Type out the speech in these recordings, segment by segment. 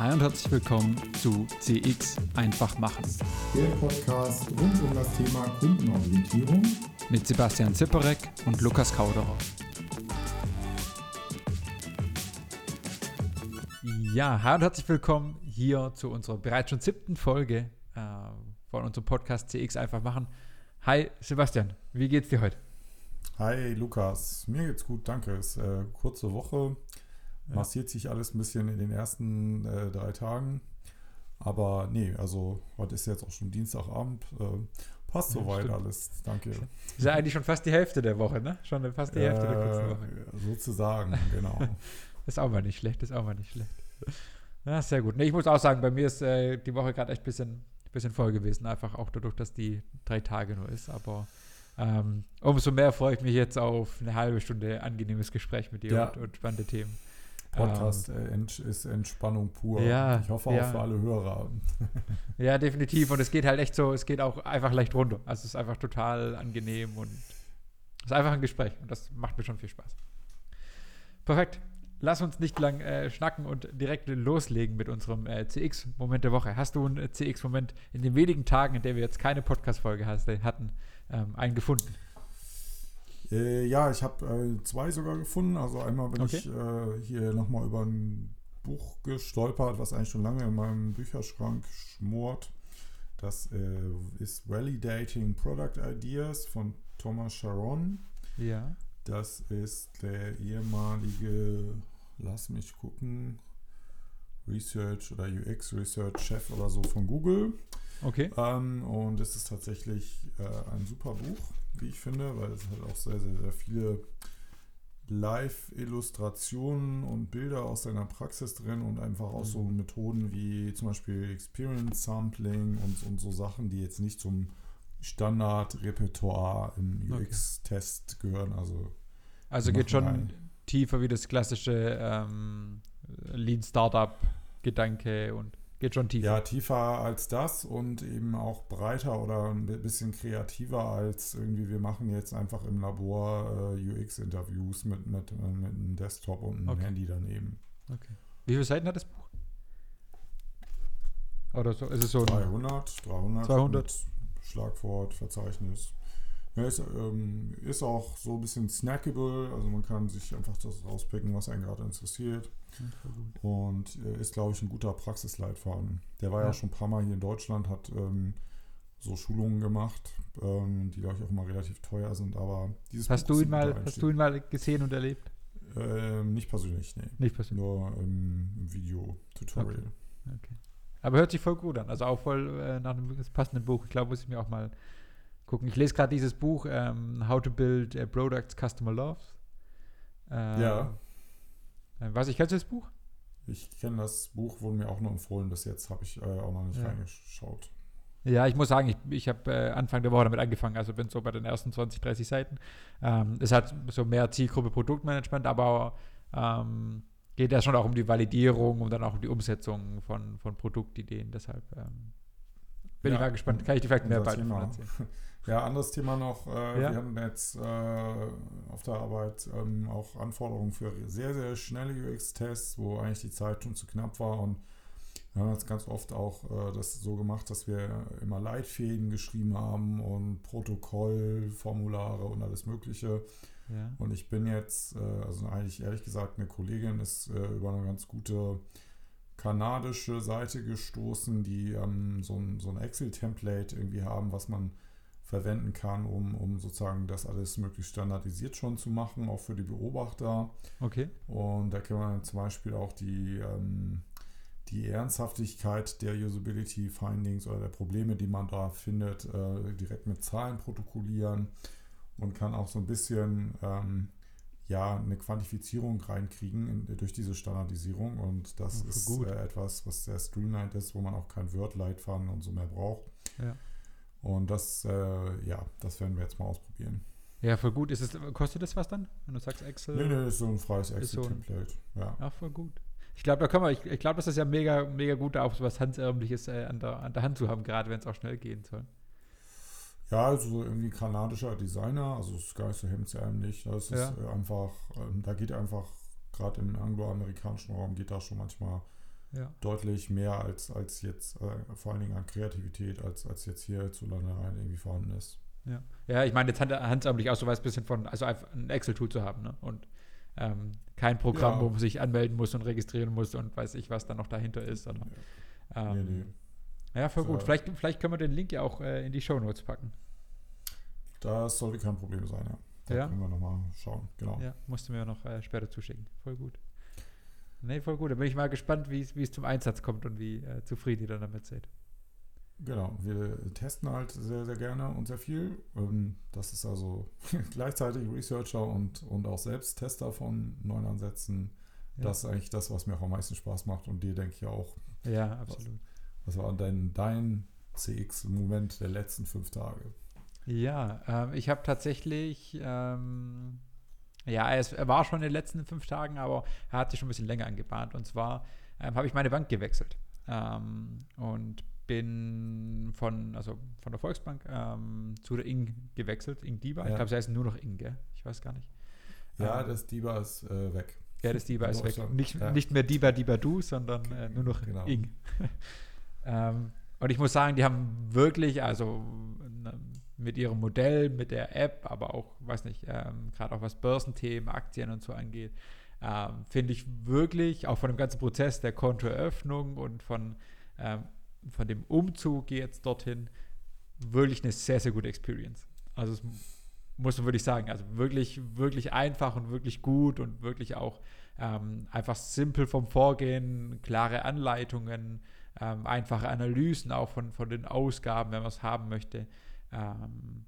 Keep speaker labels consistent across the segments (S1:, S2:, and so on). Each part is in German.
S1: Hi und herzlich willkommen zu CX einfach machen.
S2: Der Podcast rund um das Thema Kundenorientierung
S1: mit Sebastian Zipperek und Lukas Kauderer. Ja, hi und herzlich willkommen hier zu unserer bereits schon siebten Folge äh, von unserem Podcast CX einfach machen. Hi Sebastian, wie geht's dir heute?
S2: Hi Lukas, mir geht's gut, danke. Es ist äh, kurze Woche, massiert sich alles ein bisschen in den ersten äh, drei Tagen. Aber nee, also heute ist jetzt auch schon Dienstagabend. Äh, passt ja, soweit alles, danke.
S1: Ist ja eigentlich schon fast die Hälfte der Woche, ne? Schon fast die Hälfte der kurzen Woche.
S2: Äh, sozusagen, genau.
S1: ist auch mal nicht schlecht, ist auch mal nicht schlecht. Ja, sehr gut. Nee, ich muss auch sagen, bei mir ist äh, die Woche gerade echt ein bisschen, bisschen voll gewesen. Einfach auch dadurch, dass die drei Tage nur ist. Aber ähm, umso mehr freue ich mich jetzt auf eine halbe Stunde angenehmes Gespräch mit dir ja. und, und spannende Themen.
S2: Podcast ähm, ist Entspannung pur.
S1: Ja,
S2: ich hoffe
S1: ja.
S2: auch für alle Hörer.
S1: ja, definitiv. Und es geht halt echt so, es geht auch einfach leicht runter. Also es ist einfach total angenehm und es ist einfach ein Gespräch und das macht mir schon viel Spaß. Perfekt. Lass uns nicht lang äh, schnacken und direkt loslegen mit unserem äh, CX-Moment der Woche. Hast du einen äh, CX-Moment in den wenigen Tagen, in denen wir jetzt keine Podcast-Folge hatten, ähm, einen gefunden?
S2: Äh, ja, ich habe äh, zwei sogar gefunden. Also einmal bin okay. ich äh, hier nochmal über ein Buch gestolpert, was eigentlich schon lange in meinem Bücherschrank schmort. Das äh, ist Validating Product Ideas von Thomas Sharon.
S1: Ja.
S2: Das ist der ehemalige, lass mich gucken, Research oder UX Research Chef oder so von Google.
S1: Okay.
S2: Ähm, und es ist tatsächlich äh, ein super Buch, wie ich finde, weil es hat auch sehr, sehr, sehr viele Live-Illustrationen und Bilder aus seiner Praxis drin und einfach auch so mhm. Methoden wie zum Beispiel Experience Sampling und, und so Sachen, die jetzt nicht zum Standard-Repertoire im UX-Test okay. gehören. Also,
S1: also geht schon ein. tiefer wie das klassische ähm, Lean-Startup-Gedanke und Geht schon tiefer.
S2: Ja, tiefer als das und eben auch breiter oder ein bisschen kreativer als irgendwie, wir machen jetzt einfach im Labor äh, UX-Interviews mit, mit, mit einem Desktop und einem okay. Handy daneben.
S1: Okay. Wie viele Seiten hat das Buch? Oder so, ist es so
S2: 300, 300.
S1: 200.
S2: Schlagwort, Verzeichnis. Ist, ähm, ist, auch so ein bisschen snackable, also man kann sich einfach das rauspicken, was einen gerade interessiert. Und äh, ist, glaube ich, ein guter Praxisleitfaden. Der war ja. ja. schon ein paar Mal hier in Deutschland, hat ähm, so Schulungen gemacht, ähm, die, glaube ich, auch immer relativ teuer sind. Aber
S1: dieses hast Buch du ihn mal, Hast du ihn mal gesehen und erlebt?
S2: Ähm, nicht persönlich, nee.
S1: Nicht persönlich.
S2: Nur im Video-Tutorial.
S1: Okay. okay. Aber hört sich voll gut an. Also auch voll äh, nach einem passenden Buch. Ich glaube, muss ich mir auch mal gucken. Ich lese gerade dieses Buch, ähm, How to Build uh, Products Customer Loves.
S2: Äh, ja.
S1: Äh, was, ich kennst du das Buch?
S2: Ich kenne das Buch, wurde mir auch nur empfohlen. Bis jetzt habe ich äh, auch noch nicht ja. reingeschaut.
S1: Ja, ich muss sagen, ich, ich habe äh, Anfang der Woche damit angefangen, also bin so bei den ersten 20, 30 Seiten. Ähm, es hat so mehr Zielgruppe Produktmanagement, aber ähm, geht ja schon auch um die Validierung und dann auch um die Umsetzung von, von Produktideen. Deshalb ähm, bin ja, ich mal gespannt. Kann ich dir vielleicht mehr bald erzählen?
S2: Ja, anderes Thema noch. Äh, ja. Wir haben jetzt äh, auf der Arbeit ähm, auch Anforderungen für sehr, sehr schnelle UX-Tests, wo eigentlich die Zeit schon zu knapp war. Und wir haben jetzt ganz oft auch äh, das so gemacht, dass wir immer Leitfäden geschrieben haben und Protokollformulare und alles Mögliche. Ja. Und ich bin jetzt, äh, also eigentlich ehrlich gesagt, eine Kollegin ist äh, über eine ganz gute kanadische Seite gestoßen, die ähm, so ein, so ein Excel-Template irgendwie haben, was man verwenden kann, um, um sozusagen das alles möglichst standardisiert schon zu machen, auch für die Beobachter.
S1: Okay.
S2: Und da kann man zum Beispiel auch die, ähm, die Ernsthaftigkeit der Usability Findings oder der Probleme, die man da findet, äh, direkt mit Zahlen protokollieren und kann auch so ein bisschen ähm, ja, eine Quantifizierung reinkriegen in, durch diese Standardisierung. Und das ist äh, etwas, was sehr streamlined ist, wo man auch kein Word-Leitfaden und so mehr braucht.
S1: Ja.
S2: Und das, äh, ja, das werden wir jetzt mal ausprobieren.
S1: Ja, voll gut. Ist es, kostet das was dann, wenn du sagst Excel?
S2: Nee, nee, ist so ein freies Excel-Template. So ja.
S1: Ach, voll gut. Ich glaube, da können wir, ich, ich glaube, das ist ja mega, mega gut, auch so was Handärmliches äh, an, der, an der Hand zu haben, gerade wenn es auch schnell gehen soll.
S2: Ja, also irgendwie kanadischer Designer, also es ist gar nicht so hemdsärmlich. Das ist ja. einfach, ähm, da geht einfach, gerade im angloamerikanischen Raum geht da schon manchmal ja. deutlich mehr als, als jetzt, äh, vor allen Dingen an Kreativität, als, als jetzt hier zu Landereien irgendwie vorhanden ist.
S1: Ja, ja ich meine, jetzt handsamtlich auch so was bisschen von, also einfach ein Excel-Tool zu haben, ne? Und ähm, kein Programm, ja. wo man sich anmelden muss und registrieren muss und weiß ich, was da noch dahinter ist. Sondern, ja. Ähm, nee, nee. Ja, voll gut. Vielleicht, vielleicht können wir den Link ja auch äh, in die Show Notes packen.
S2: Das sollte kein Problem sein, ja. Da ja. können wir nochmal schauen, genau.
S1: Ja, musste mir noch äh, später zuschicken. Voll gut. Nee, voll gut. Da bin ich mal gespannt, wie es zum Einsatz kommt und wie äh, zufrieden ihr dann damit seid.
S2: Genau, wir testen halt sehr, sehr gerne und sehr viel. Ähm, das ist also gleichzeitig Researcher und, und auch selbst Tester von neuen Ansätzen. Ja. Das ist eigentlich das, was mir auch am meisten Spaß macht und dir denke ich auch.
S1: Ja, absolut.
S2: Was, was war dein, dein CX-Moment der letzten fünf Tage?
S1: Ja, ähm, ich habe tatsächlich, ähm, ja, es, er war schon in den letzten fünf Tagen, aber er hat sich schon ein bisschen länger angebahnt. Und zwar ähm, habe ich meine Bank gewechselt ähm, und bin von, also von der Volksbank ähm, zu der Ing gewechselt, Ing Diba. Ja. Ich glaube, sie heißen nur noch Ing, gell? Ich weiß gar nicht.
S2: Ja, ähm, das Diba ist äh, weg.
S1: Ja, das Diba ist weg. Nicht, ja. nicht mehr Diba Diba Du, sondern äh, nur noch genau. Ing. ähm, und ich muss sagen, die haben wirklich, also ne, mit ihrem Modell, mit der App, aber auch, weiß nicht, ähm, gerade auch was Börsenthemen, Aktien und so angeht, ähm, finde ich wirklich, auch von dem ganzen Prozess der Kontoeröffnung und von, ähm, von dem Umzug jetzt dorthin, wirklich eine sehr, sehr gute Experience. Also es muss man wirklich sagen, also wirklich, wirklich einfach und wirklich gut und wirklich auch ähm, einfach simpel vom Vorgehen, klare Anleitungen, ähm, einfache Analysen auch von, von den Ausgaben, wenn man es haben möchte. Ähm,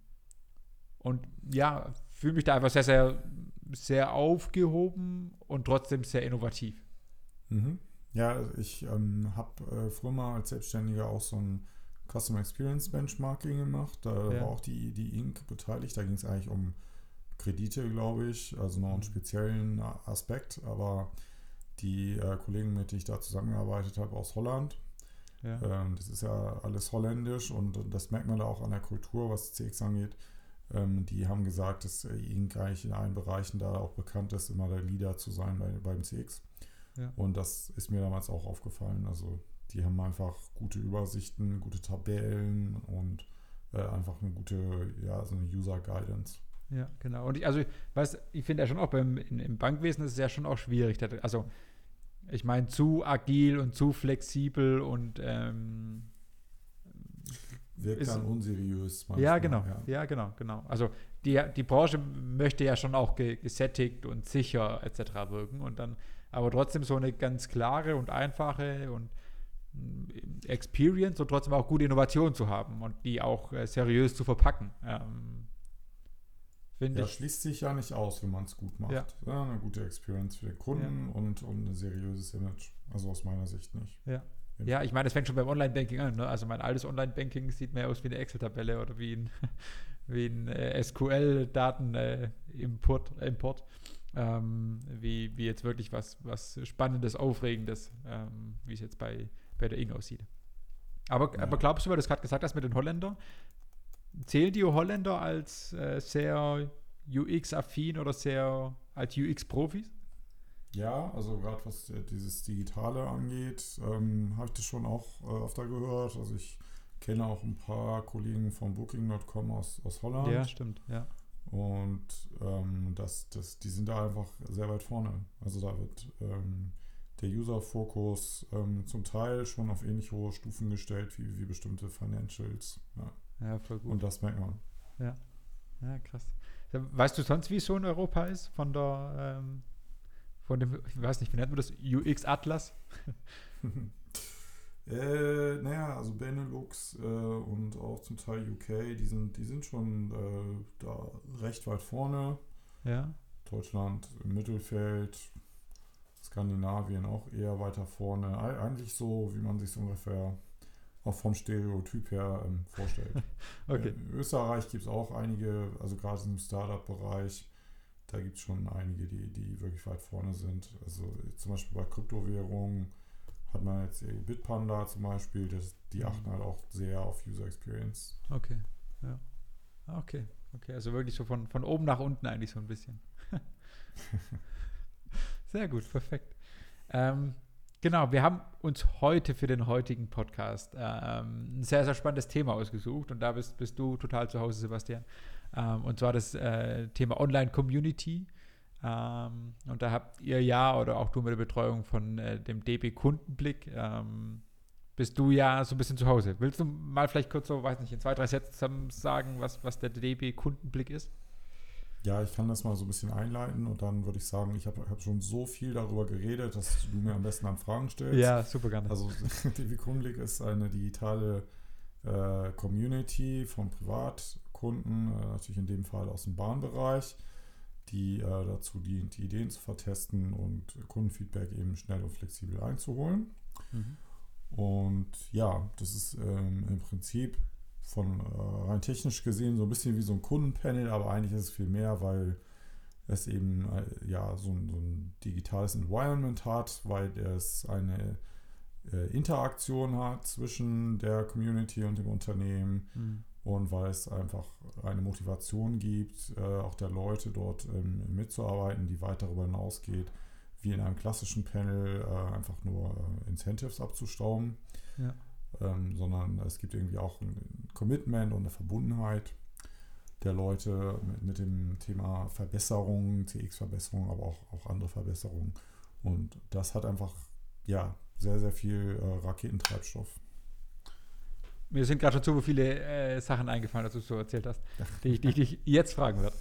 S1: und ja, fühle mich da einfach sehr, sehr, sehr aufgehoben und trotzdem sehr innovativ.
S2: Mhm. Ja, ich ähm, habe äh, früher mal als Selbstständiger auch so ein Customer Experience Benchmarking gemacht. Da ja. war auch die, die Inc. beteiligt. Da ging es eigentlich um Kredite, glaube ich, also noch einen mhm. speziellen Aspekt. Aber die äh, Kollegen, mit denen ich da zusammengearbeitet habe aus Holland, ja. Ähm, das ist ja alles holländisch und das merkt man da auch an der Kultur, was CX angeht. Ähm, die haben gesagt, dass äh, Inc. eigentlich in allen Bereichen da auch bekannt ist, immer der Leader zu sein bei, beim CX. Ja. Und das ist mir damals auch aufgefallen. Also die haben einfach gute Übersichten, gute Tabellen und äh, einfach eine gute, ja, so eine User Guidance.
S1: Ja, genau. Und ich, also, weiß, ich finde ja schon auch beim, in, im Bankwesen ist es ja schon auch schwierig. Also, ich meine, zu agil und zu flexibel und ähm,
S2: wirkt dann unseriös.
S1: Manchmal, ja, genau. Ja. ja. genau, genau. Also die, die Branche möchte ja schon auch gesättigt und sicher etc. wirken und dann aber trotzdem so eine ganz klare und einfache und mm, Experience und trotzdem auch gute Innovation zu haben und die auch äh, seriös zu verpacken. Ähm,
S2: Finde ja, ich. schließt sich ja nicht aus, wenn man es gut macht. Ja. ja. eine gute Experience für den Kunden ja. und, und ein seriöses Image. Also aus meiner Sicht nicht.
S1: Ja. Ja, ich meine, das fängt schon beim Online-Banking an. Ne? Also mein altes Online-Banking sieht mehr aus wie eine Excel-Tabelle oder wie ein, wie ein äh, SQL-Daten-Import, äh, Import, ähm, wie, wie jetzt wirklich was, was Spannendes, Aufregendes, ähm, wie es jetzt bei, bei der Ing aussieht. Aber, ja. aber glaubst du, weil du es gerade gesagt hast mit den Holländern, zählen die Holländer als äh, sehr UX-affin oder sehr als UX-Profis?
S2: Ja, also gerade was äh, dieses Digitale angeht, ähm, habe ich das schon auch äh, öfter gehört. Also ich kenne auch ein paar Kollegen von Booking.com aus, aus Holland.
S1: Ja, stimmt, ja.
S2: Und ähm, das, das, die sind da einfach sehr weit vorne. Also da wird ähm, der User-Fokus ähm, zum Teil schon auf ähnlich hohe Stufen gestellt wie, wie bestimmte Financials. Ja.
S1: Ja, voll gut.
S2: Und das merkt man.
S1: Ja. Ja, krass. Weißt du sonst, wie es so in Europa ist? Von der, ähm, von dem, ich weiß nicht, wie nennt man das? UX-Atlas?
S2: äh, naja, also Benelux äh, und auch zum Teil UK, die sind, die sind schon äh, da recht weit vorne.
S1: Ja.
S2: Deutschland im Mittelfeld, Skandinavien auch eher weiter vorne. Eigentlich so, wie man sich so ungefähr auch vom Stereotyp her ähm, vorstellt. okay. In Österreich gibt es auch einige, also gerade im Startup-Bereich, da gibt es schon einige, die, die wirklich weit vorne sind. Also zum Beispiel bei Kryptowährungen hat man jetzt Bitpanda zum Beispiel, das, die mhm. achten halt auch sehr auf User Experience.
S1: Okay, ja. Ah, okay, okay, also wirklich so von, von oben nach unten eigentlich so ein bisschen. sehr gut, perfekt. Ähm, Genau, wir haben uns heute für den heutigen Podcast ähm, ein sehr, sehr spannendes Thema ausgesucht und da bist, bist du total zu Hause, Sebastian. Ähm, und zwar das äh, Thema Online-Community. Ähm, und da habt ihr ja oder auch du mit der Betreuung von äh, dem DB Kundenblick ähm, bist du ja so ein bisschen zu Hause. Willst du mal vielleicht kurz so, weiß nicht, in zwei, drei Sätzen sagen, was, was der DB Kundenblick ist?
S2: Ja, ich kann das mal so ein bisschen einleiten und dann würde ich sagen, ich habe hab schon so viel darüber geredet, dass du mir am besten an Fragen stellst.
S1: Ja, super gerne.
S2: Also DB Kundenblick ist eine digitale äh, Community von Privatkunden, äh, natürlich in dem Fall aus dem Bahnbereich, die äh, dazu dient, die Ideen zu vertesten und Kundenfeedback eben schnell und flexibel einzuholen. Mhm. Und ja, das ist ähm, im Prinzip von äh, rein technisch gesehen so ein bisschen wie so ein Kundenpanel, aber eigentlich ist es viel mehr, weil es eben äh, ja so ein, so ein, digitales Environment hat, weil es eine äh, Interaktion hat zwischen der Community und dem Unternehmen mhm. und weil es einfach eine Motivation gibt, äh, auch der Leute dort ähm, mitzuarbeiten, die weit darüber hinausgeht, wie in einem klassischen Panel äh, einfach nur äh, Incentives abzustauben. Ja ähm, sondern es gibt irgendwie auch ein Commitment und eine Verbundenheit der Leute mit, mit dem Thema Verbesserung, CX-Verbesserung, aber auch, auch andere Verbesserungen. Und das hat einfach, ja, sehr, sehr viel äh, Raketentreibstoff.
S1: Mir sind gerade schon so viele äh, Sachen eingefallen, dass du so erzählt hast, die, die ich dich jetzt fragen werde.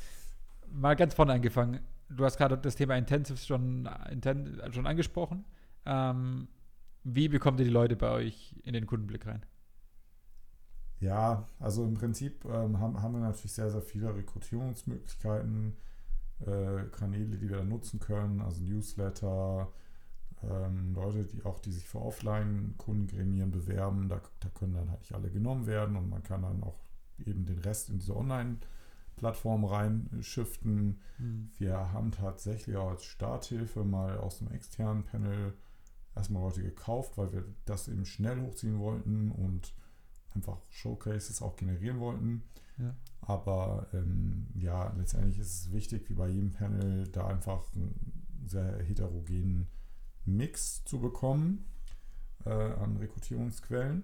S1: Mal ganz vorne angefangen. Du hast gerade das Thema Intensives schon, inten, schon angesprochen. Ähm, wie bekommt ihr die Leute bei euch in den Kundenblick rein?
S2: Ja, also im Prinzip ähm, haben, haben wir natürlich sehr, sehr viele Rekrutierungsmöglichkeiten, äh, Kanäle, die wir dann nutzen können, also Newsletter, ähm, Leute, die auch, die sich für Offline-Kundengremien bewerben, da, da können dann halt nicht alle genommen werden und man kann dann auch eben den Rest in diese Online-Plattform reinschiften. Mhm. Wir haben tatsächlich auch als Starthilfe mal aus einem externen Panel erstmal Leute gekauft, weil wir das eben schnell hochziehen wollten und einfach Showcases auch generieren wollten. Ja. Aber ähm, ja, letztendlich ist es wichtig, wie bei jedem Panel, da einfach einen sehr heterogenen Mix zu bekommen äh, an Rekrutierungsquellen.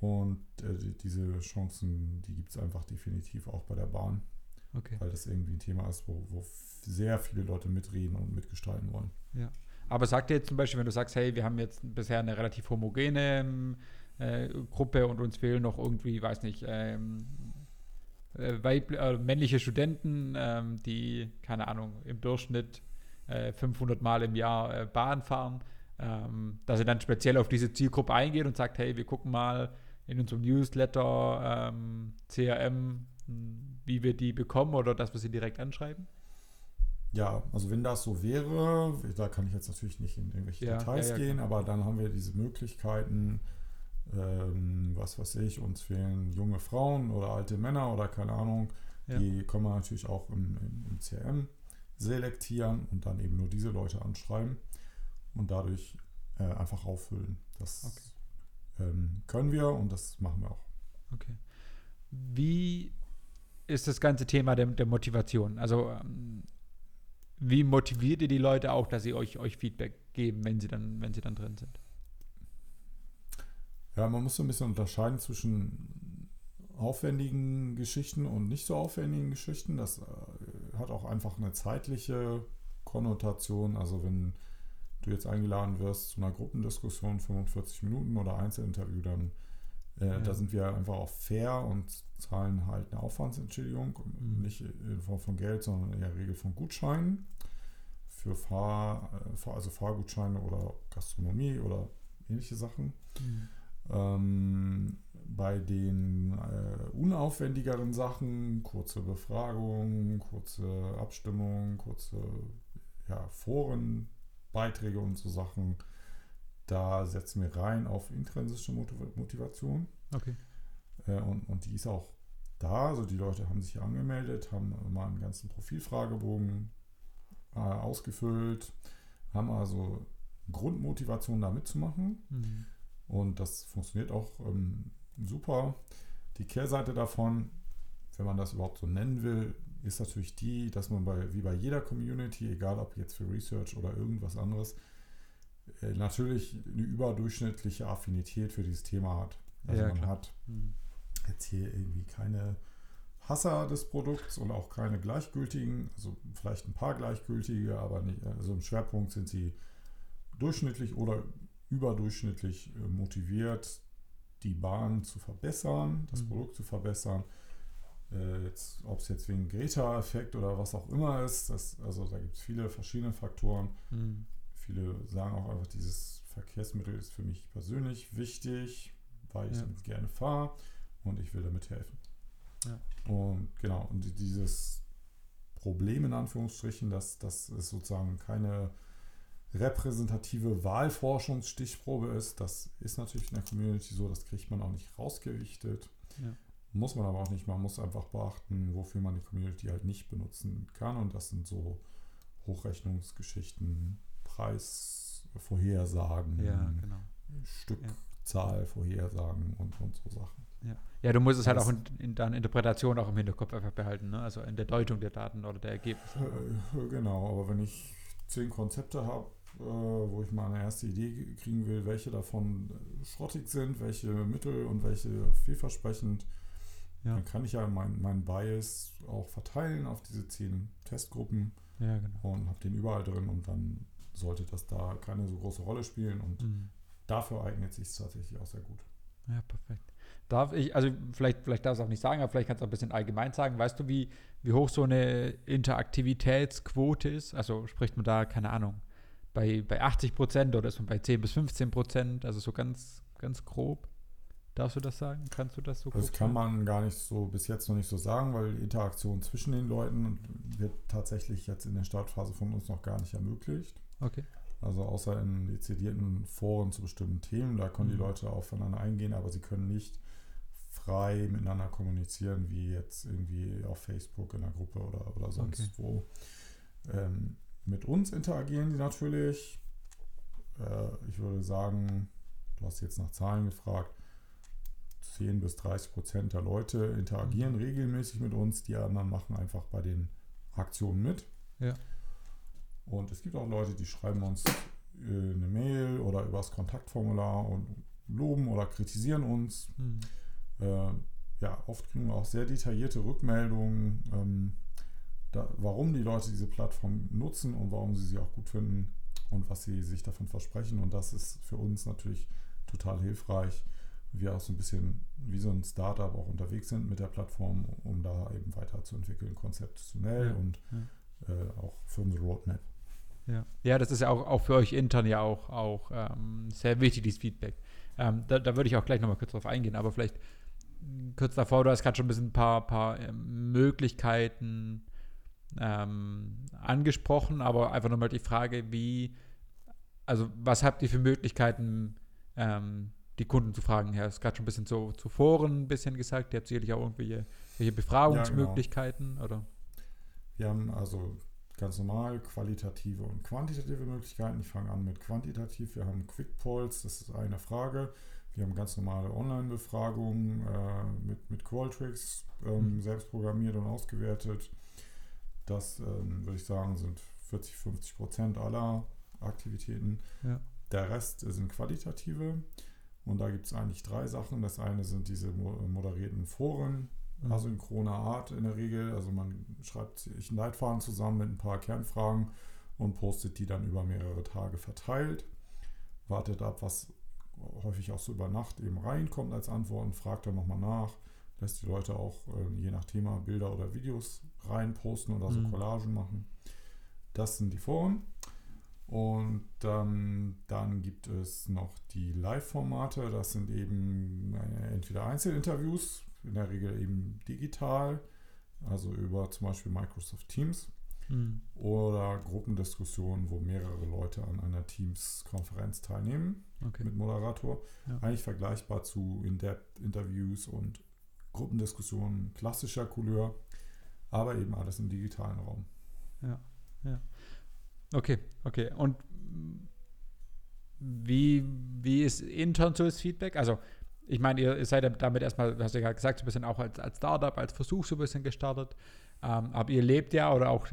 S2: Und äh, die, diese Chancen, die gibt es einfach definitiv auch bei der Bahn. Okay. Weil das irgendwie ein Thema ist, wo, wo sehr viele Leute mitreden und mitgestalten wollen.
S1: Ja. Aber sag dir jetzt zum Beispiel, wenn du sagst, hey, wir haben jetzt bisher eine relativ homogene äh, Gruppe und uns fehlen noch irgendwie, weiß nicht, ähm, äh, äh, männliche Studenten, ähm, die, keine Ahnung, im Durchschnitt 500 äh, Mal im Jahr äh, Bahn fahren, ähm, dass ihr dann speziell auf diese Zielgruppe eingeht und sagt, hey, wir gucken mal in unserem Newsletter ähm, CRM, wie wir die bekommen oder dass wir sie direkt anschreiben?
S2: Ja, also wenn das so wäre, da kann ich jetzt natürlich nicht in irgendwelche ja, Details ja, ja, gehen, aber dann haben wir diese Möglichkeiten, ähm, was weiß ich, uns fehlen junge Frauen oder alte Männer oder keine Ahnung, die können wir natürlich auch im, im, im, CRM selektieren und dann eben nur diese Leute anschreiben und dadurch äh, einfach auffüllen. Das okay. ähm, können wir und das machen wir auch.
S1: Okay. Wie ist das ganze Thema der, der Motivation? Also ähm, wie motiviert ihr die Leute auch, dass sie euch, euch Feedback geben, wenn sie, dann, wenn sie dann drin sind?
S2: Ja, man muss so ein bisschen unterscheiden zwischen aufwendigen Geschichten und nicht so aufwendigen Geschichten. Das äh, hat auch einfach eine zeitliche Konnotation. Also wenn du jetzt eingeladen wirst zu einer Gruppendiskussion 45 Minuten oder Einzelinterview, dann äh, ja. da sind wir einfach auch fair und zahlen halt eine Aufwandsentschädigung, mhm. nicht in Form von Geld, sondern in der Regel von Gutscheinen für Fahr, äh, also Fahrgutscheine oder Gastronomie oder ähnliche Sachen. Mhm. Ähm, bei den äh, unaufwendigeren Sachen, kurze Befragungen, kurze Abstimmungen, kurze ja, Forenbeiträge und so Sachen, da setzen wir rein auf intrinsische Motivation. Okay. Äh, und, und die ist auch da. Also die Leute haben sich angemeldet, haben mal einen ganzen Profilfragebogen äh, ausgefüllt, haben also Grundmotivation da mitzumachen. Mhm. Und das funktioniert auch ähm, super. Die Kehrseite davon, wenn man das überhaupt so nennen will, ist natürlich die, dass man bei, wie bei jeder Community, egal ob jetzt für Research oder irgendwas anderes, natürlich eine überdurchschnittliche Affinität für dieses Thema hat. Also ja, man klar. hat hm. jetzt hier irgendwie keine Hasser des Produkts und auch keine gleichgültigen, also vielleicht ein paar gleichgültige, aber nicht, also im Schwerpunkt sind sie durchschnittlich oder überdurchschnittlich äh, motiviert, die Bahn zu verbessern, das mhm. Produkt zu verbessern. Äh, Ob es jetzt wegen Greta-Effekt oder was auch immer ist, das, also da gibt es viele verschiedene Faktoren. Mhm. Viele sagen auch einfach, dieses Verkehrsmittel ist für mich persönlich wichtig, weil ich ja. damit gerne fahre und ich will damit helfen. Ja. Und genau, und dieses Problem in Anführungsstrichen, dass, dass es sozusagen keine repräsentative Wahlforschungsstichprobe ist, das ist natürlich in der Community so, das kriegt man auch nicht rausgerichtet. Ja. Muss man aber auch nicht. Man muss einfach beachten, wofür man die Community halt nicht benutzen kann. Und das sind so Hochrechnungsgeschichten, Preisvorhersagen,
S1: ja, genau.
S2: Stückzahl ja. vorhersagen und, und so Sachen.
S1: Ja. ja, du musst es halt auch in, in deiner Interpretation auch im Hinterkopf einfach behalten, ne? also in der Deutung der Daten oder der Ergebnisse.
S2: Äh, genau, aber wenn ich zehn Konzepte habe, äh, wo ich mal eine erste Idee kriegen will, welche davon schrottig sind, welche mittel und welche vielversprechend, ja. dann kann ich ja meinen mein Bias auch verteilen auf diese zehn Testgruppen
S1: ja, genau.
S2: und habe den überall drin und dann sollte das da keine so große Rolle spielen und mhm. dafür eignet sich es tatsächlich auch sehr gut.
S1: Ja, perfekt. Darf ich, also vielleicht, vielleicht darfst du auch nicht sagen, aber vielleicht kannst du auch ein bisschen allgemein sagen. Weißt du, wie, wie hoch so eine Interaktivitätsquote ist? Also spricht man da, keine Ahnung, bei, bei 80 Prozent oder ist man bei 10 bis 15 Prozent? Also so ganz, ganz grob. Darfst du das sagen? Kannst du das so
S2: Das kann man gar nicht so bis jetzt noch nicht so sagen, weil die Interaktion zwischen den Leuten wird tatsächlich jetzt in der Startphase von uns noch gar nicht ermöglicht.
S1: Okay.
S2: Also außer in dezidierten Foren zu bestimmten Themen, da können mhm. die Leute aufeinander eingehen, aber sie können nicht frei miteinander kommunizieren, wie jetzt irgendwie auf Facebook in der Gruppe oder, oder sonst okay. wo. Ähm, mit uns interagieren die natürlich. Äh, ich würde sagen, du hast jetzt nach Zahlen gefragt, 10 bis 30 Prozent der Leute interagieren mhm. regelmäßig mit uns, die anderen machen einfach bei den Aktionen mit.
S1: Ja.
S2: Und es gibt auch Leute, die schreiben uns äh, eine Mail oder übers Kontaktformular und loben oder kritisieren uns. Mhm. Äh, ja, oft kriegen wir auch sehr detaillierte Rückmeldungen, ähm, da, warum die Leute diese Plattform nutzen und warum sie sie auch gut finden und was sie sich davon versprechen. Und das ist für uns natürlich total hilfreich. Wir auch so ein bisschen wie so ein Startup auch unterwegs sind mit der Plattform, um da eben weiterzuentwickeln, konzeptionell ja. und ja. Äh, auch für unsere Roadmap.
S1: Ja. ja, das ist ja auch, auch für euch intern ja auch, auch ähm, sehr wichtig, dieses Feedback. Ähm, da, da würde ich auch gleich nochmal kurz drauf eingehen, aber vielleicht kurz davor, du hast gerade schon ein bisschen ein paar, paar ähm, Möglichkeiten ähm, angesprochen, aber einfach nochmal die Frage, wie, also was habt ihr für Möglichkeiten, ähm, die Kunden zu fragen? Ja, hast gerade schon ein bisschen so zu Foren ein bisschen gesagt, ihr habt sicherlich auch irgendwelche, irgendwelche Befragungsmöglichkeiten, ja, genau. oder?
S2: Wir haben also ganz normal qualitative und quantitative Möglichkeiten. Ich fange an mit quantitativ. Wir haben Quick Polls, das ist eine Frage. Wir haben ganz normale Online-Befragungen äh, mit, mit Qualtrics ähm, mhm. selbst programmiert und ausgewertet. Das ähm, würde ich sagen, sind 40, 50 Prozent aller Aktivitäten.
S1: Ja.
S2: Der Rest sind qualitative. Und da gibt es eigentlich drei Sachen. Das eine sind diese moderierten Foren. Asynchroner Art in der Regel. Also man schreibt sich einen Leitfaden zusammen mit ein paar Kernfragen und postet die dann über mehrere Tage verteilt. Wartet ab, was häufig auch so über Nacht eben reinkommt als Antworten, fragt dann nochmal nach, lässt die Leute auch äh, je nach Thema Bilder oder Videos reinposten oder so mhm. Collagen machen. Das sind die Foren. Und ähm, dann gibt es noch die Live-Formate. Das sind eben äh, entweder Einzelinterviews, in der Regel eben digital, also über zum Beispiel Microsoft Teams. Mhm. Oder Gruppendiskussionen, wo mehrere Leute an einer Teams-Konferenz teilnehmen okay. mit Moderator. Ja. Eigentlich vergleichbar zu In-Depth-Interviews und Gruppendiskussionen klassischer Couleur, aber eben alles im digitalen Raum.
S1: Ja, ja. Okay, okay. Und wie, wie ist intern so das Feedback? Also, ich meine, ihr, ihr seid damit erstmal, hast du ja gesagt, so ein bisschen auch als, als Startup, als Versuch so ein bisschen gestartet. Ähm, aber ihr lebt ja oder auch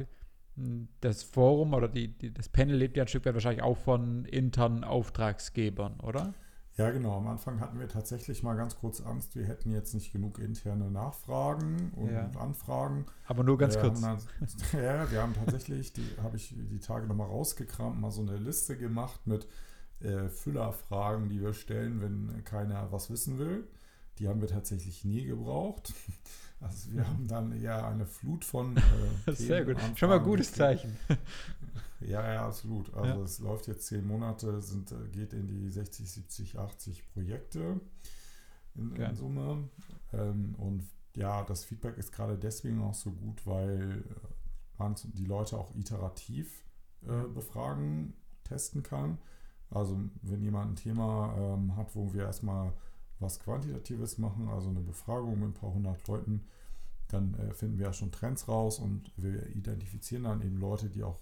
S1: das Forum oder die, die, das Panel lebt ja ein Stück weit wahrscheinlich auch von internen Auftragsgebern, oder?
S2: Ja, genau. Am Anfang hatten wir tatsächlich mal ganz kurz Angst, wir hätten jetzt nicht genug interne Nachfragen und ja. Anfragen.
S1: Aber nur ganz
S2: wir
S1: kurz.
S2: Dann, ja, wir haben tatsächlich, die habe ich die Tage nochmal rausgekramt, mal so eine Liste gemacht mit äh, Füllerfragen, die wir stellen, wenn keiner was wissen will. Die haben wir tatsächlich nie gebraucht. Also wir haben dann eher eine Flut von
S1: äh, Sehr gut. Schon mal ein gutes Zeichen.
S2: Ja, ja, absolut. Also ja. es läuft jetzt zehn Monate, sind, äh, geht in die 60, 70, 80 Projekte in, in Summe. Ähm, und ja, das Feedback ist gerade deswegen auch so gut, weil äh, man die Leute auch iterativ äh, befragen, testen kann. Also wenn jemand ein Thema ähm, hat, wo wir erstmal was Quantitatives machen, also eine Befragung mit ein paar hundert Leuten, dann äh, finden wir ja schon Trends raus und wir identifizieren dann eben Leute, die auch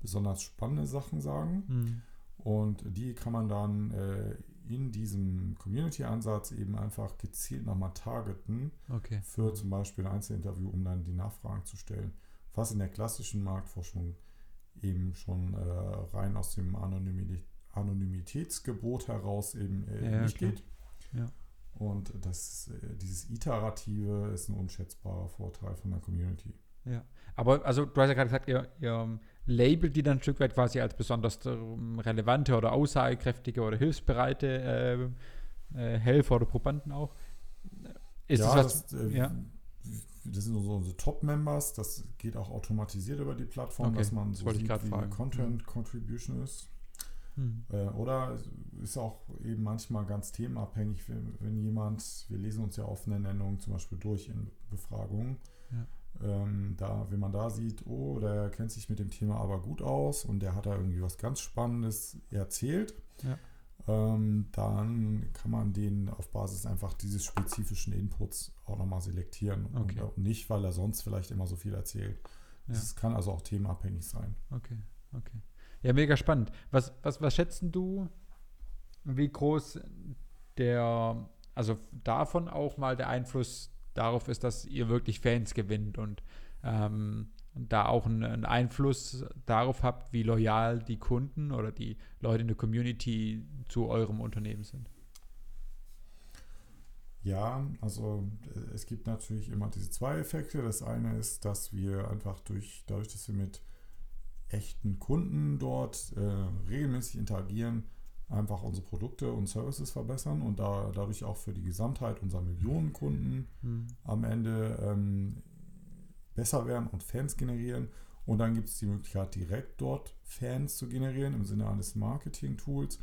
S2: besonders spannende Sachen sagen. Mhm. Und die kann man dann äh, in diesem Community-Ansatz eben einfach gezielt nochmal targeten
S1: okay.
S2: für zum Beispiel ein Einzelinterview, um dann die Nachfragen zu stellen. Was in der klassischen Marktforschung eben schon äh, rein aus dem Anonymität, Anonymitätsgebot heraus eben äh, ja, nicht okay. geht.
S1: Ja.
S2: Und das, äh, dieses Iterative ist ein unschätzbarer Vorteil von der Community.
S1: Ja, aber also du hast ja gerade gesagt, ihr, ihr labelt die dann ein Stück weit quasi als besonders ähm, relevante oder aussagekräftige oder hilfsbereite äh, äh, Helfer oder Probanden auch.
S2: Ist ja, das, was, das, äh, ja? das sind so unsere Top-Members, das geht auch automatisiert über die Plattform, okay. dass man so sieht, wie fragen. Content Contribution ist. Hm. Äh, oder ist auch eben manchmal ganz themenabhängig, wenn, wenn, jemand, wir lesen uns ja offene Nennungen zum Beispiel durch in Befragungen, ja. ähm, da, wenn man da sieht, oh, der kennt sich mit dem Thema aber gut aus und der hat da irgendwie was ganz Spannendes erzählt, ja. ähm, dann kann man den auf Basis einfach dieses spezifischen Inputs auch nochmal selektieren okay. und nicht, weil er sonst vielleicht immer so viel erzählt. Es ja. kann also auch themenabhängig sein.
S1: Okay, okay. Ja, mega spannend. Was, was, was schätzen du, wie groß der, also davon auch mal der Einfluss darauf ist, dass ihr wirklich Fans gewinnt und ähm, da auch einen, Einfluss darauf habt, wie loyal die Kunden oder die Leute in der Community zu eurem Unternehmen sind?
S2: Ja, also äh, es gibt natürlich immer diese zwei Effekte. Das eine ist, dass wir einfach durch, dadurch, dass wir mit echten Kunden dort äh, regelmäßig interagieren, einfach unsere Produkte und Services verbessern und da, dadurch auch für die Gesamtheit unserer Millionen Kunden mhm. am Ende ähm, besser werden und Fans generieren. Und dann gibt es die Möglichkeit, direkt dort Fans zu generieren im Sinne eines Marketing-Tools.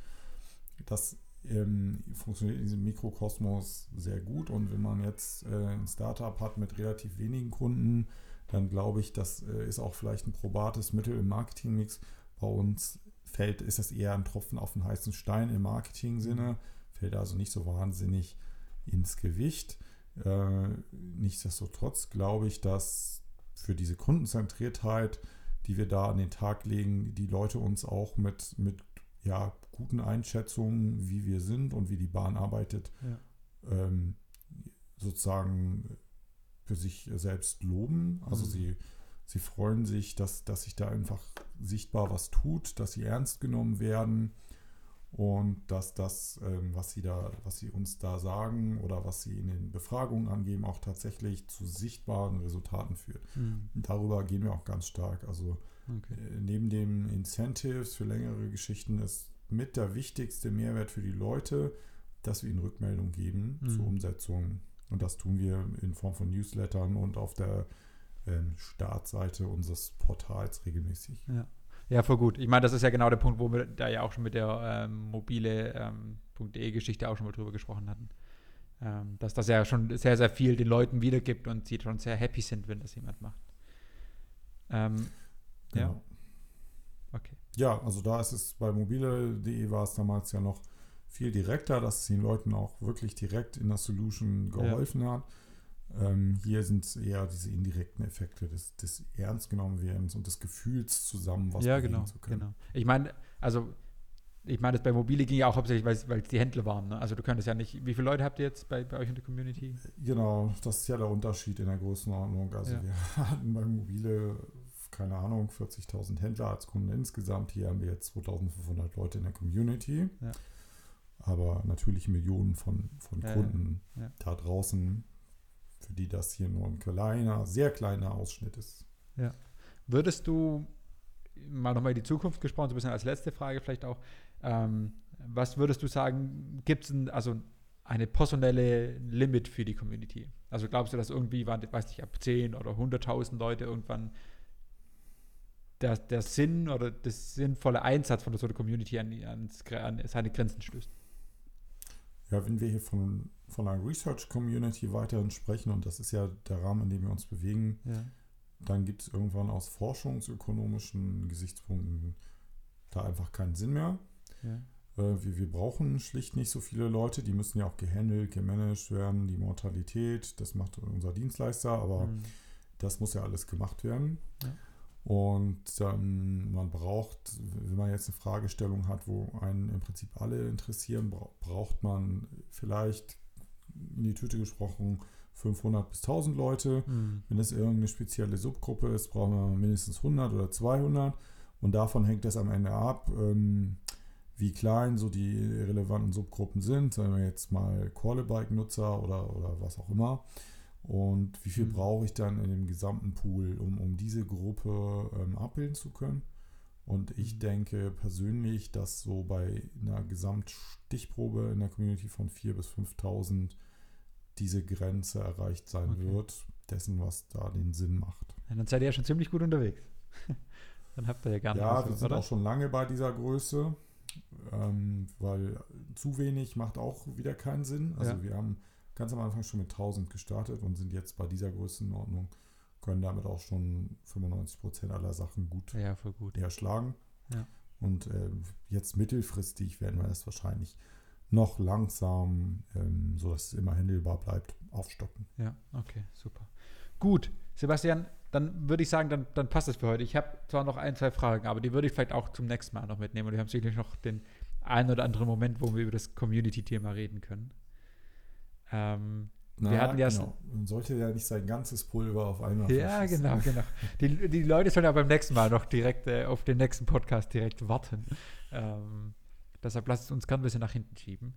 S2: Das ähm, funktioniert in diesem Mikrokosmos sehr gut. Und wenn man jetzt äh, ein Startup hat mit relativ wenigen Kunden, dann glaube ich, das äh, ist auch vielleicht ein probates Mittel im Marketingmix. Bei uns fällt, ist das eher ein Tropfen auf den heißen Stein im Marketing-Sinne, fällt also nicht so wahnsinnig ins Gewicht. Äh, nichtsdestotrotz glaube ich, dass für diese Kundenzentriertheit, die wir da an den Tag legen, die Leute uns auch mit, mit ja, guten Einschätzungen, wie wir sind und wie die Bahn arbeitet, ja. ähm, sozusagen sich selbst loben. Also mhm. sie, sie freuen sich, dass, dass sich da einfach sichtbar was tut, dass sie ernst genommen werden und dass das, ähm, was sie da, was sie uns da sagen oder was sie in den Befragungen angeben, auch tatsächlich zu sichtbaren Resultaten führt. Mhm. Darüber gehen wir auch ganz stark. Also okay. äh, neben den Incentives für längere Geschichten ist mit der wichtigste Mehrwert für die Leute, dass wir ihnen Rückmeldung geben mhm. zur Umsetzung und das tun wir in Form von Newslettern und auf der ähm, Startseite unseres Portals regelmäßig.
S1: Ja. ja, voll gut. Ich meine, das ist ja genau der Punkt, wo wir da ja auch schon mit der ähm, mobile.de-Geschichte ähm, auch schon mal drüber gesprochen hatten. Ähm, dass das ja schon sehr, sehr viel den Leuten wiedergibt und sie schon sehr happy sind, wenn das jemand macht. Ähm, genau. Ja.
S2: Okay. Ja, also da ist es bei mobile.de war es damals ja noch viel direkter, dass es den Leuten auch wirklich direkt in der Solution geholfen ja. hat. Ähm, hier sind es eher diese indirekten Effekte des, des Ernstgenommenwerdens und des Gefühls zusammen,
S1: was ja, genau, zu können. Genau. Ich meine, also ich meine, das bei Mobile ging ja auch hauptsächlich, weil es die Händler waren. Ne? Also du könntest ja nicht, wie viele Leute habt ihr jetzt bei, bei euch in der Community?
S2: Genau, das ist ja der Unterschied in der Größenordnung. Also ja. wir hatten bei Mobile keine Ahnung, 40.000 Händler als Kunden insgesamt. Hier haben wir jetzt 2.500 Leute in der Community. Ja. Aber natürlich Millionen von, von ja, Kunden ja. da draußen, für die das hier nur ein kleiner, sehr kleiner Ausschnitt ist.
S1: Ja. Würdest du mal nochmal in die Zukunft gesprochen, so ein bisschen als letzte Frage vielleicht auch, ähm, was würdest du sagen, gibt es also eine personelle Limit für die Community? Also glaubst du, dass irgendwie, weiß nicht, ab 10 oder 100.000 Leute irgendwann der, der Sinn oder der sinnvolle Einsatz von so einer Community an, an, an seine Grenzen stößt?
S2: Ja, wenn wir hier von, von einer Research Community weiterhin sprechen, und das ist ja der Rahmen, in dem wir uns bewegen, ja. dann gibt es irgendwann aus forschungsökonomischen Gesichtspunkten da einfach keinen Sinn mehr. Ja. Äh, wir, wir brauchen schlicht nicht so viele Leute, die müssen ja auch gehandelt, gemanagt werden, die Mortalität, das macht unser Dienstleister, aber mhm. das muss ja alles gemacht werden. Ja. Und ähm, man braucht, wenn man jetzt eine Fragestellung hat, wo einen im Prinzip alle interessieren, braucht man vielleicht in die Tüte gesprochen 500 bis 1000 Leute. Mhm. Wenn es irgendeine spezielle Subgruppe ist, brauchen wir mindestens 100 oder 200. Und davon hängt das am Ende ab, ähm, wie klein so die relevanten Subgruppen sind. Sagen wir jetzt mal Qualibike-Nutzer oder, oder was auch immer. Und wie viel mhm. brauche ich dann in dem gesamten Pool, um, um diese Gruppe ähm, abbilden zu können? Und ich mhm. denke persönlich, dass so bei einer Gesamtstichprobe in der Community von 4.000 bis 5.000 diese Grenze erreicht sein okay. wird, dessen, was da den Sinn macht.
S1: Ja, dann seid ihr ja schon ziemlich gut unterwegs. dann habt ihr ja gar nicht
S2: Ja, wir sind oder? auch schon lange bei dieser Größe, ähm, weil zu wenig macht auch wieder keinen Sinn. Also ja. wir haben ganz am Anfang schon mit 1000 gestartet und sind jetzt bei dieser Größenordnung, können damit auch schon 95 Prozent aller Sachen gut,
S1: ja, gut.
S2: erschlagen. Ja. Und äh, jetzt mittelfristig werden wir das wahrscheinlich noch langsam, ähm, sodass es immer händelbar bleibt, aufstocken.
S1: Ja, okay, super. Gut, Sebastian, dann würde ich sagen, dann, dann passt das für heute. Ich habe zwar noch ein, zwei Fragen, aber die würde ich vielleicht auch zum nächsten Mal noch mitnehmen. Und wir haben sicherlich noch den einen oder anderen Moment, wo wir über das Community-Thema reden können.
S2: Ähm, Na, wir hatten ja genau. Man sollte ja nicht sein ganzes Pulver auf einmal
S1: Ja, genau, genau. Die, die Leute sollen ja beim nächsten Mal noch direkt äh, auf den nächsten Podcast direkt warten. Ähm, deshalb lasst es uns gerne ein bisschen nach hinten schieben.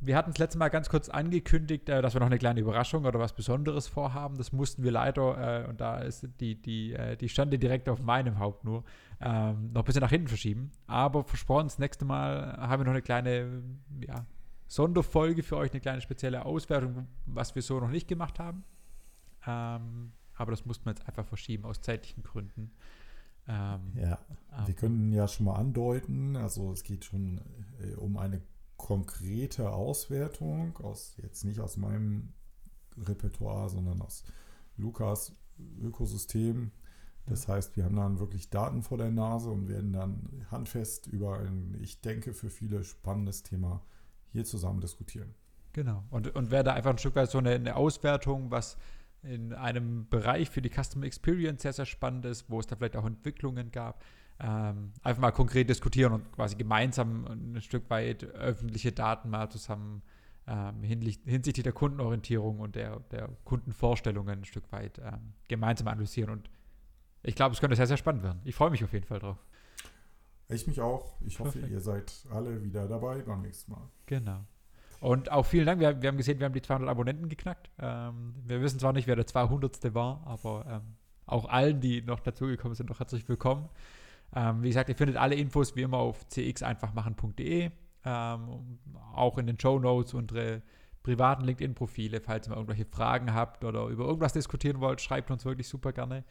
S1: Wir hatten das letzte Mal ganz kurz angekündigt, äh, dass wir noch eine kleine Überraschung oder was Besonderes vorhaben. Das mussten wir leider, äh, und da ist die, die, äh, die Stande direkt auf meinem Haupt nur, ähm, noch ein bisschen nach hinten verschieben. Aber versprochen, das nächste Mal haben wir noch eine kleine ja, Sonderfolge für euch, eine kleine spezielle Auswertung, was wir so noch nicht gemacht haben. Ähm, aber das mussten wir jetzt einfach verschieben aus zeitlichen Gründen.
S2: Ähm, ja, wir können ja schon mal andeuten, also es geht schon äh, um eine konkrete Auswertung, aus, jetzt nicht aus meinem Repertoire, sondern aus Lukas Ökosystem. Das heißt, wir haben dann wirklich Daten vor der Nase und werden dann handfest über ein, ich denke, für viele spannendes Thema hier zusammen diskutieren.
S1: Genau. Und, und wäre da einfach ein Stück weit so eine, eine, Auswertung, was in einem Bereich für die Customer Experience sehr, sehr spannend ist, wo es da vielleicht auch Entwicklungen gab. Ähm, einfach mal konkret diskutieren und quasi gemeinsam ein Stück weit öffentliche Daten mal zusammen ähm, hinsichtlich der Kundenorientierung und der, der Kundenvorstellungen ein Stück weit ähm, gemeinsam analysieren. Und ich glaube, es könnte sehr, sehr spannend werden. Ich freue mich auf jeden Fall drauf.
S2: Ich mich auch. Ich hoffe, Perfekt. ihr seid alle wieder dabei beim nächsten Mal.
S1: Genau. Und auch vielen Dank. Wir, wir haben gesehen, wir haben die 200 Abonnenten geknackt. Ähm, wir wissen zwar nicht, wer der 200. war, aber ähm, auch allen, die noch dazugekommen sind, noch herzlich willkommen. Ähm, wie gesagt, ihr findet alle Infos wie immer auf cxeinfachmachen.de. Ähm, auch in den Show Notes unsere privaten LinkedIn-Profile. Falls ihr mal irgendwelche Fragen habt oder über irgendwas diskutieren wollt, schreibt uns wirklich super gerne.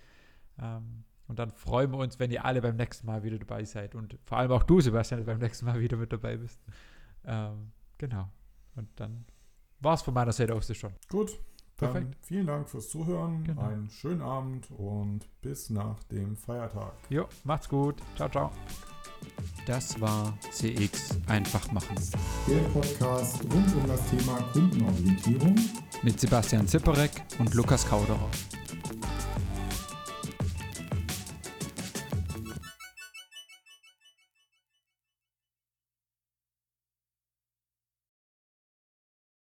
S1: Ähm, und dann freuen wir uns, wenn ihr alle beim nächsten Mal wieder dabei seid. Und vor allem auch du, Sebastian, beim nächsten Mal wieder mit dabei bist. Ähm, genau. Und dann war es von meiner Seite aus schon.
S2: Gut. Perfekt. vielen Dank fürs Zuhören. Genau. Einen schönen Abend und bis nach dem Feiertag.
S1: Jo, macht's gut. Ciao, ciao. Das war CX einfach machen.
S2: Der Podcast rund um das Thema Kundenorientierung
S1: mit Sebastian Zipperek und Lukas Kauderer.